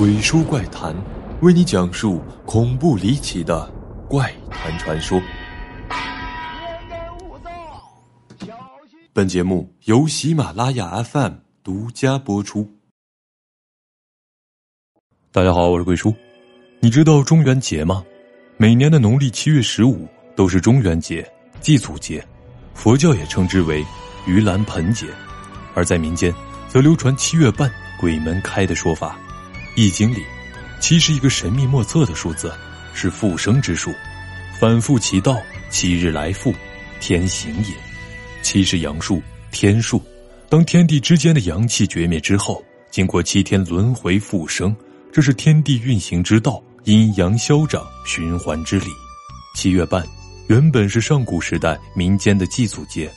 鬼说怪谈，为你讲述恐怖离奇的怪谈传说。本节目由喜马拉雅 FM 独家播出。大家好，我是鬼叔。你知道中元节吗？每年的农历七月十五都是中元节、祭祖节，佛教也称之为盂兰盆节。而在民间，则流传七月半鬼门开的说法。易经里，七是一个神秘莫测的数字，是复生之数，反复其道，七日来复，天行也。七是阳数，天数。当天地之间的阳气绝灭之后，经过七天轮回复生，这是天地运行之道，阴阳消长循环之理。七月半，原本是上古时代民间的祭祖节。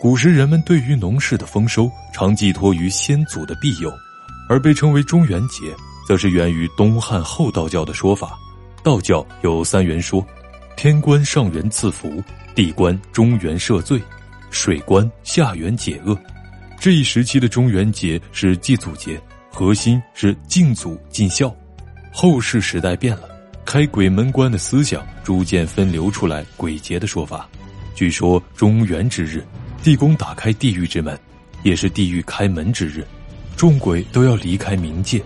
古时人们对于农事的丰收，常寄托于先祖的庇佑，而被称为中元节，则是源于东汉后道教的说法。道教有三元说：天官上元赐福，地官中元赦罪，水官下元解厄。这一时期的中元节是祭祖节，核心是敬祖尽孝。后世时代变了，开鬼门关的思想逐渐分流出来，鬼节的说法。据说中元之日。地宫打开地狱之门，也是地狱开门之日，众鬼都要离开冥界，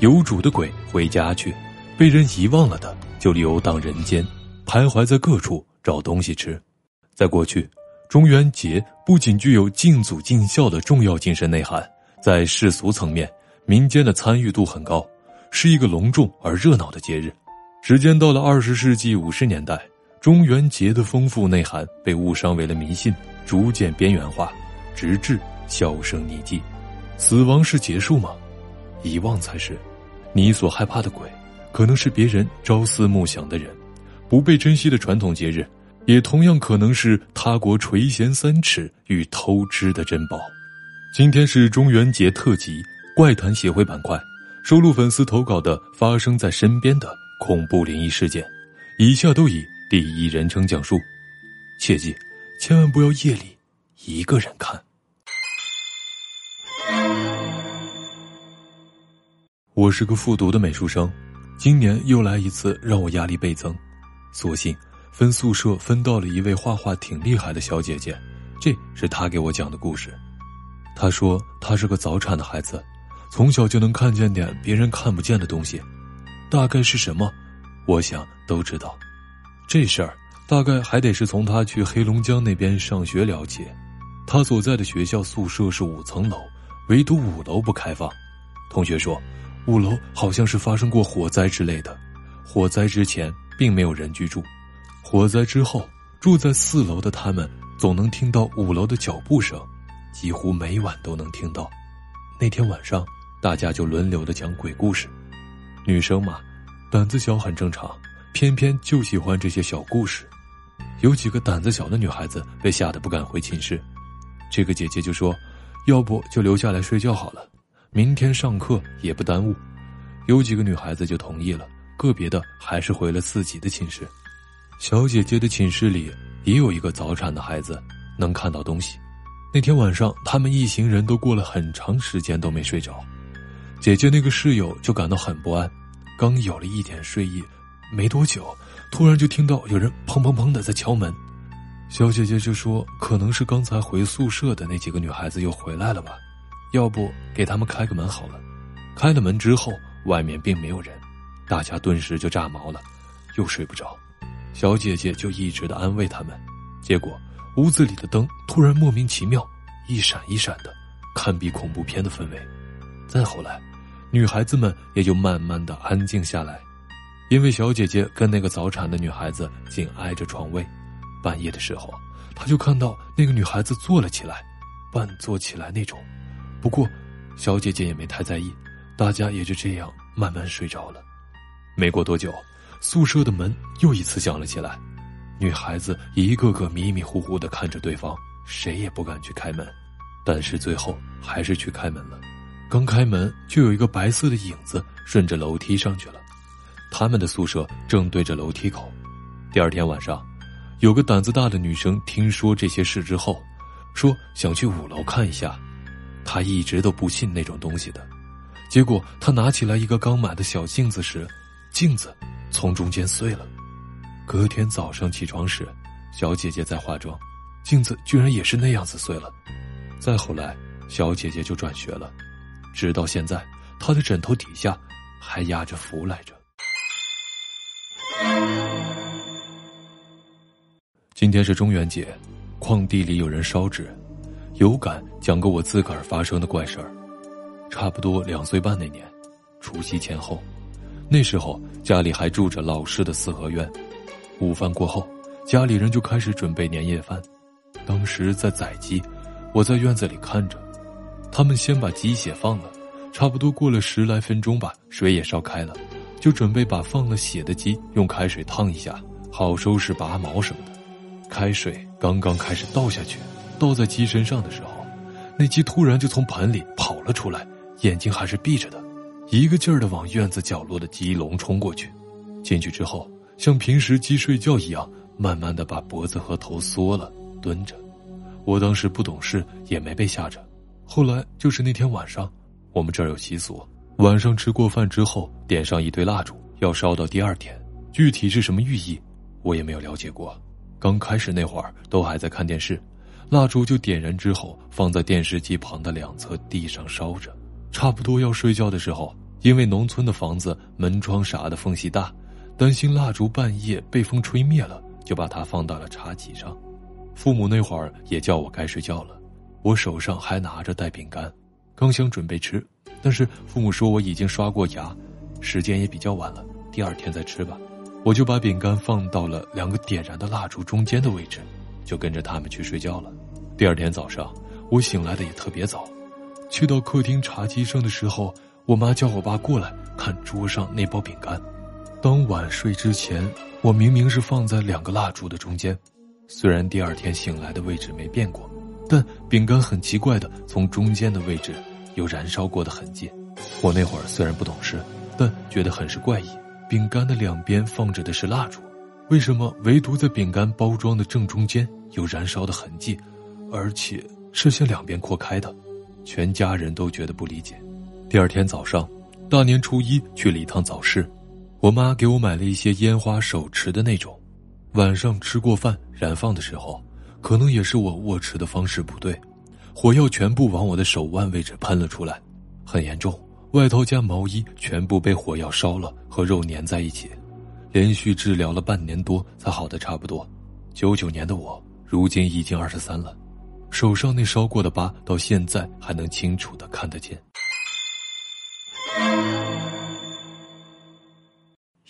有主的鬼回家去，被人遗忘了的就游荡人间，徘徊在各处找东西吃。在过去，中元节不仅具有敬祖敬孝的重要精神内涵，在世俗层面，民间的参与度很高，是一个隆重而热闹的节日。时间到了二十世纪五十年代，中元节的丰富内涵被误伤为了迷信。逐渐边缘化，直至销声匿迹。死亡是结束吗？遗忘才是。你所害怕的鬼，可能是别人朝思暮想的人；不被珍惜的传统节日，也同样可能是他国垂涎三尺与偷吃的珍宝。今天是中元节特辑怪谈协会板块，收录粉丝投稿的发生在身边的恐怖灵异事件，以下都以第一人称讲述，切记。千万不要夜里一个人看。我是个复读的美术生，今年又来一次让我压力倍增，索性分宿舍分到了一位画画挺厉害的小姐姐。这是她给我讲的故事。她说她是个早产的孩子，从小就能看见点别人看不见的东西，大概是什么？我想都知道。这事儿。大概还得是从她去黑龙江那边上学了解。她所在的学校宿舍是五层楼，唯独五楼不开放。同学说，五楼好像是发生过火灾之类的。火灾之前并没有人居住，火灾之后住在四楼的他们总能听到五楼的脚步声，几乎每晚都能听到。那天晚上，大家就轮流的讲鬼故事。女生嘛，胆子小很正常，偏偏就喜欢这些小故事。有几个胆子小的女孩子被吓得不敢回寝室，这个姐姐就说：“要不就留下来睡觉好了，明天上课也不耽误。”有几个女孩子就同意了，个别的还是回了自己的寝室。小姐姐的寝室里也有一个早产的孩子，能看到东西。那天晚上，他们一行人都过了很长时间都没睡着，姐姐那个室友就感到很不安，刚有了一点睡意，没多久。突然就听到有人砰砰砰的在敲门，小姐姐就说：“可能是刚才回宿舍的那几个女孩子又回来了吧，要不给他们开个门好了。”开了门之后，外面并没有人，大家顿时就炸毛了，又睡不着。小姐姐就一直的安慰他们，结果屋子里的灯突然莫名其妙一闪一闪的，堪比恐怖片的氛围。再后来，女孩子们也就慢慢的安静下来。因为小姐姐跟那个早产的女孩子紧挨着床位，半夜的时候，他就看到那个女孩子坐了起来，半坐起来那种。不过，小姐姐也没太在意，大家也就这样慢慢睡着了。没过多久，宿舍的门又一次响了起来，女孩子一个个迷迷糊糊的看着对方，谁也不敢去开门。但是最后还是去开门了。刚开门，就有一个白色的影子顺着楼梯上去了。他们的宿舍正对着楼梯口。第二天晚上，有个胆子大的女生听说这些事之后，说想去五楼看一下。她一直都不信那种东西的，结果她拿起来一个刚买的小镜子时，镜子从中间碎了。隔天早上起床时，小姐姐在化妆，镜子居然也是那样子碎了。再后来，小姐姐就转学了，直到现在，她的枕头底下还压着符来着。今天是中元节，矿地里有人烧纸，有感讲个我自个儿发生的怪事儿。差不多两岁半那年，除夕前后，那时候家里还住着老式的四合院。午饭过后，家里人就开始准备年夜饭。当时在宰鸡，我在院子里看着，他们先把鸡血放了，差不多过了十来分钟吧，水也烧开了，就准备把放了血的鸡用开水烫一下，好收拾拔毛什么。开水刚刚开始倒下去，倒在鸡身上的时候，那鸡突然就从盆里跑了出来，眼睛还是闭着的，一个劲儿的往院子角落的鸡笼冲过去。进去之后。像平时鸡睡觉一样，慢慢的把脖子和头缩了，蹲着。我当时不懂事，也没被吓着。后来就是那天晚上，我们这儿有习俗，晚上吃过饭之后，点上一堆蜡烛，要烧到第二天。具体是什么寓意，我也没有了解过。刚开始那会儿都还在看电视，蜡烛就点燃之后，放在电视机旁的两侧地上烧着。差不多要睡觉的时候，因为农村的房子门窗啥的缝隙大。担心蜡烛半夜被风吹灭了，就把它放到了茶几上。父母那会儿也叫我该睡觉了，我手上还拿着带饼干，刚想准备吃，但是父母说我已经刷过牙，时间也比较晚了，第二天再吃吧。我就把饼干放到了两个点燃的蜡烛中间的位置，就跟着他们去睡觉了。第二天早上，我醒来的也特别早，去到客厅茶几上的时候，我妈叫我爸过来看桌上那包饼干。当晚睡之前，我明明是放在两个蜡烛的中间，虽然第二天醒来的位置没变过，但饼干很奇怪的从中间的位置有燃烧过的痕迹。我那会儿虽然不懂事，但觉得很是怪异。饼干的两边放着的是蜡烛，为什么唯独在饼干包装的正中间有燃烧的痕迹，而且是向两边扩开的？全家人都觉得不理解。第二天早上，大年初一去了一趟早市。我妈给我买了一些烟花手持的那种，晚上吃过饭燃放的时候，可能也是我握持的方式不对，火药全部往我的手腕位置喷了出来，很严重，外套加毛衣全部被火药烧了，和肉粘在一起，连续治疗了半年多才好的差不多。九九年的我，如今已经二十三了，手上那烧过的疤到现在还能清楚的看得见。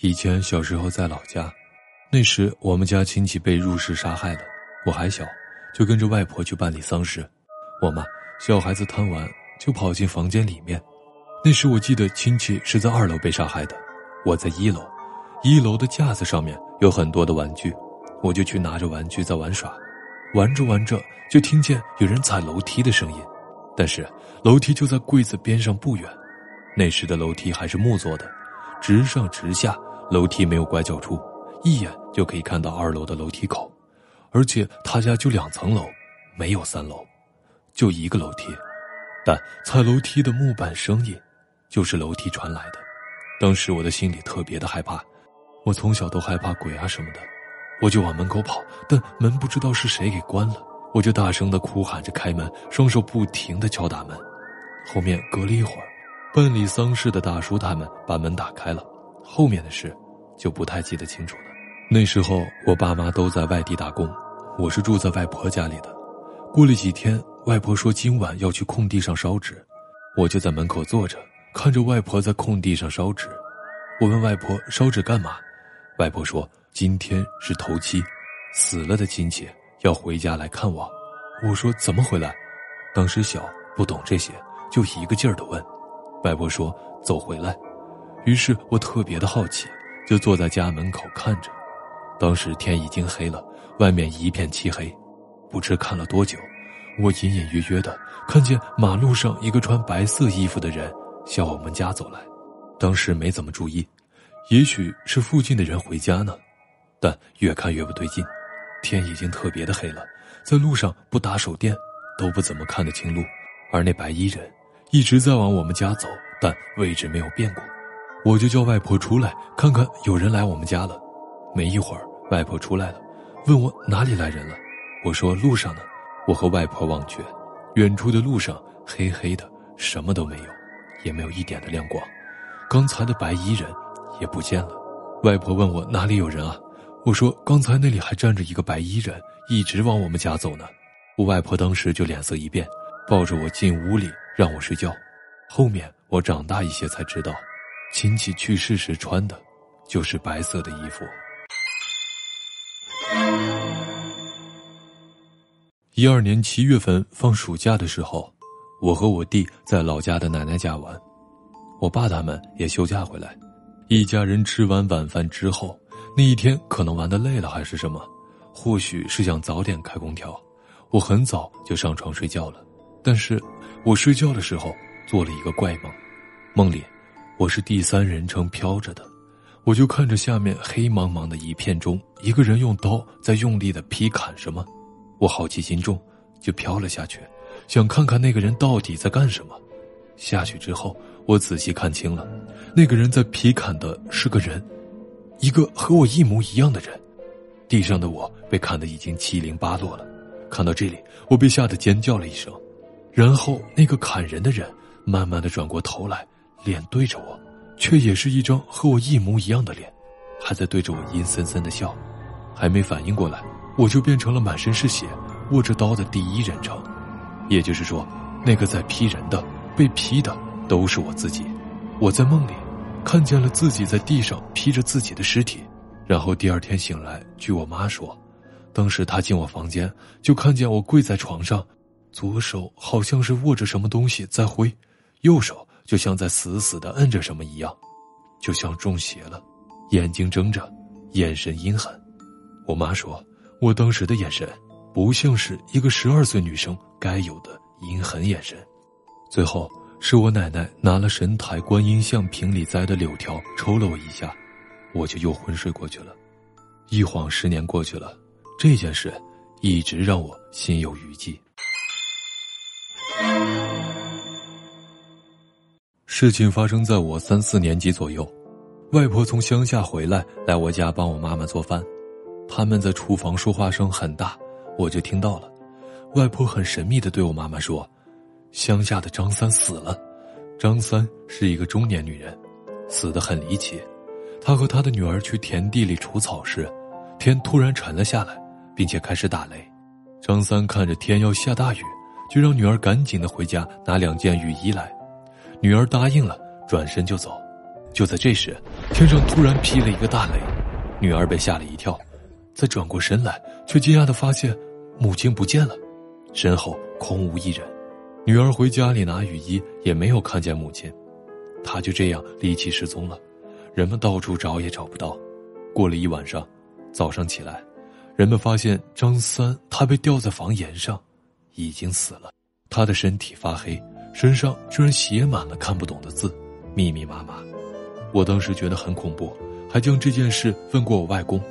以前小时候在老家，那时我们家亲戚被入室杀害了，我还小，就跟着外婆去办理丧事。我妈小孩子贪玩，就跑进房间里面。那时我记得亲戚是在二楼被杀害的，我在一楼，一楼的架子上面有很多的玩具，我就去拿着玩具在玩耍。玩着玩着就听见有人踩楼梯的声音，但是楼梯就在柜子边上不远。那时的楼梯还是木做的，直上直下。楼梯没有拐角处，一眼就可以看到二楼的楼梯口，而且他家就两层楼，没有三楼，就一个楼梯。但踩楼梯的木板声音，就是楼梯传来的。当时我的心里特别的害怕，我从小都害怕鬼啊什么的，我就往门口跑，但门不知道是谁给关了，我就大声的哭喊着开门，双手不停的敲打门。后面隔了一会儿，办理丧事的大叔他们把门打开了。后面的事，就不太记得清楚了。那时候我爸妈都在外地打工，我是住在外婆家里的。过了几天，外婆说今晚要去空地上烧纸，我就在门口坐着，看着外婆在空地上烧纸。我问外婆烧纸干嘛，外婆说今天是头七，死了的亲戚要回家来看望。我说怎么回来？当时小不懂这些，就一个劲儿的问。外婆说走回来。于是我特别的好奇，就坐在家门口看着。当时天已经黑了，外面一片漆黑。不知看了多久，我隐隐约约的看见马路上一个穿白色衣服的人向我们家走来。当时没怎么注意，也许是附近的人回家呢。但越看越不对劲，天已经特别的黑了，在路上不打手电都不怎么看得清路。而那白衣人一直在往我们家走，但位置没有变过。我就叫外婆出来看看，有人来我们家了。没一会儿，外婆出来了，问我哪里来人了。我说路上呢。我和外婆望去，远处的路上黑黑的，什么都没有，也没有一点的亮光。刚才的白衣人也不见了。外婆问我哪里有人啊？我说刚才那里还站着一个白衣人，一直往我们家走呢。我外婆当时就脸色一变，抱着我进屋里让我睡觉。后面我长大一些才知道，亲戚去世时穿的，就是白色的衣服。一二年七月份放暑假的时候，我和我弟在老家的奶奶家玩，我爸他们也休假回来，一家人吃完晚饭之后，那一天可能玩的累了还是什么，或许是想早点开空调，我很早就上床睡觉了。但是，我睡觉的时候做了一个怪梦，梦里我是第三人称飘着的，我就看着下面黑茫茫的一片中，一个人用刀在用力的劈砍什么。我好奇心重，就飘了下去，想看看那个人到底在干什么。下去之后，我仔细看清了，那个人在劈砍的是个人，一个和我一模一样的人。地上的我被砍得已经七零八落了。看到这里，我被吓得尖叫了一声。然后那个砍人的人慢慢的转过头来，脸对着我，却也是一张和我一模一样的脸，还在对着我阴森森的笑。还没反应过来。我就变成了满身是血、握着刀的第一人称，也就是说，那个在劈人的、被劈的都是我自己。我在梦里看见了自己在地上劈着自己的尸体，然后第二天醒来，据我妈说，当时她进我房间就看见我跪在床上，左手好像是握着什么东西在挥，右手就像在死死的摁着什么一样，就像中邪了，眼睛睁着，眼神阴狠。我妈说。我当时的眼神，不像是一个十二岁女生该有的阴狠眼神。最后是我奶奶拿了神台观音像瓶里栽的柳条抽了我一下，我就又昏睡过去了。一晃十年过去了，这件事一直让我心有余悸。事情发生在我三四年级左右，外婆从乡下回来，来我家帮我妈妈做饭。他们在厨房说话声很大，我就听到了。外婆很神秘的对我妈妈说：“乡下的张三死了。”张三是一个中年女人，死得很离奇。她和她的女儿去田地里除草时，天突然沉了下来，并且开始打雷。张三看着天要下大雨，就让女儿赶紧的回家拿两件雨衣来。女儿答应了，转身就走。就在这时，天上突然劈了一个大雷，女儿被吓了一跳。再转过身来，却惊讶的发现母亲不见了，身后空无一人。女儿回家里拿雨衣，也没有看见母亲，她就这样离奇失踪了。人们到处找也找不到。过了一晚上，早上起来，人们发现张三他被吊在房檐上，已经死了。他的身体发黑，身上居然写满了看不懂的字，密密麻麻。我当时觉得很恐怖，还将这件事问过我外公。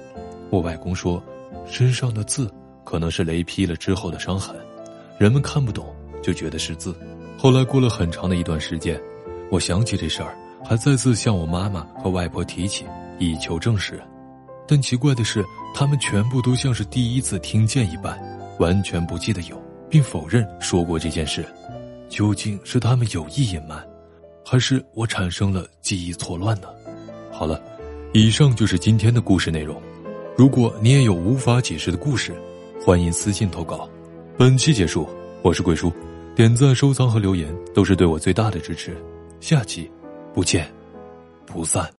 我外公说，身上的字可能是雷劈了之后的伤痕，人们看不懂就觉得是字。后来过了很长的一段时间，我想起这事儿，还再次向我妈妈和外婆提起，以求证实。但奇怪的是，他们全部都像是第一次听见一般，完全不记得有，并否认说过这件事。究竟是他们有意隐瞒，还是我产生了记忆错乱呢？好了，以上就是今天的故事内容。如果你也有无法解释的故事，欢迎私信投稿。本期结束，我是贵叔，点赞、收藏和留言都是对我最大的支持。下期不见不散。